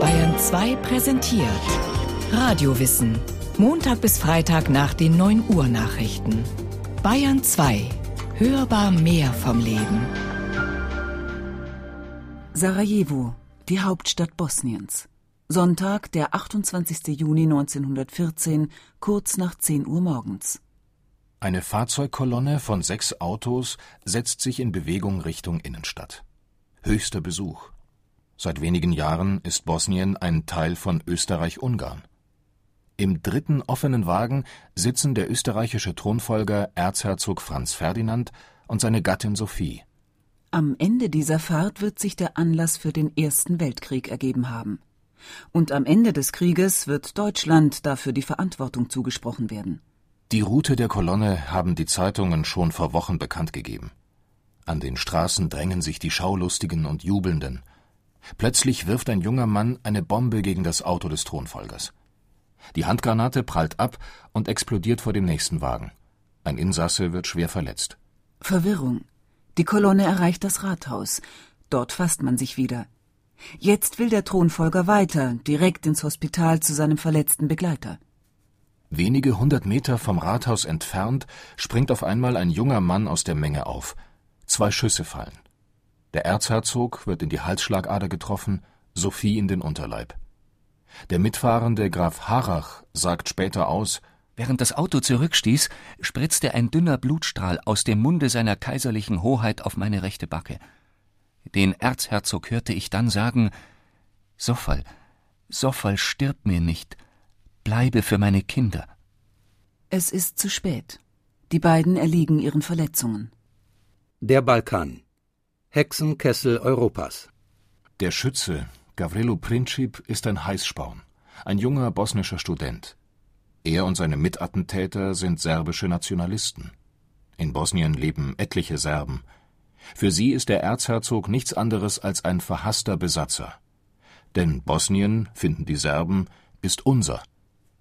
Bayern 2 präsentiert Radiowissen. Montag bis Freitag nach den 9 Uhr Nachrichten. Bayern 2. Hörbar mehr vom Leben. Sarajevo, die Hauptstadt Bosniens. Sonntag, der 28. Juni 1914, kurz nach 10 Uhr morgens. Eine Fahrzeugkolonne von sechs Autos setzt sich in Bewegung Richtung Innenstadt. Höchster Besuch. Seit wenigen Jahren ist Bosnien ein Teil von Österreich-Ungarn. Im dritten offenen Wagen sitzen der österreichische Thronfolger Erzherzog Franz Ferdinand und seine Gattin Sophie. Am Ende dieser Fahrt wird sich der Anlass für den Ersten Weltkrieg ergeben haben. Und am Ende des Krieges wird Deutschland dafür die Verantwortung zugesprochen werden. Die Route der Kolonne haben die Zeitungen schon vor Wochen bekannt gegeben. An den Straßen drängen sich die Schaulustigen und Jubelnden. Plötzlich wirft ein junger Mann eine Bombe gegen das Auto des Thronfolgers. Die Handgranate prallt ab und explodiert vor dem nächsten Wagen. Ein Insasse wird schwer verletzt. Verwirrung. Die Kolonne erreicht das Rathaus. Dort fasst man sich wieder. Jetzt will der Thronfolger weiter, direkt ins Hospital zu seinem verletzten Begleiter. Wenige hundert Meter vom Rathaus entfernt springt auf einmal ein junger Mann aus der Menge auf. Zwei Schüsse fallen. Der Erzherzog wird in die Halsschlagader getroffen, Sophie in den Unterleib. Der mitfahrende Graf Harrach sagt später aus, Während das Auto zurückstieß, spritzte ein dünner Blutstrahl aus dem Munde seiner kaiserlichen Hoheit auf meine rechte Backe. Den Erzherzog hörte ich dann sagen, Soffal, Soffal, stirb mir nicht, bleibe für meine Kinder. Es ist zu spät. Die beiden erliegen ihren Verletzungen. Der Balkan. Hexenkessel Europas. Der Schütze, Gavrilo Princip, ist ein Heißsporn, ein junger bosnischer Student. Er und seine Mitattentäter sind serbische Nationalisten. In Bosnien leben etliche Serben. Für sie ist der Erzherzog nichts anderes als ein verhasster Besatzer. Denn Bosnien, finden die Serben, ist unser.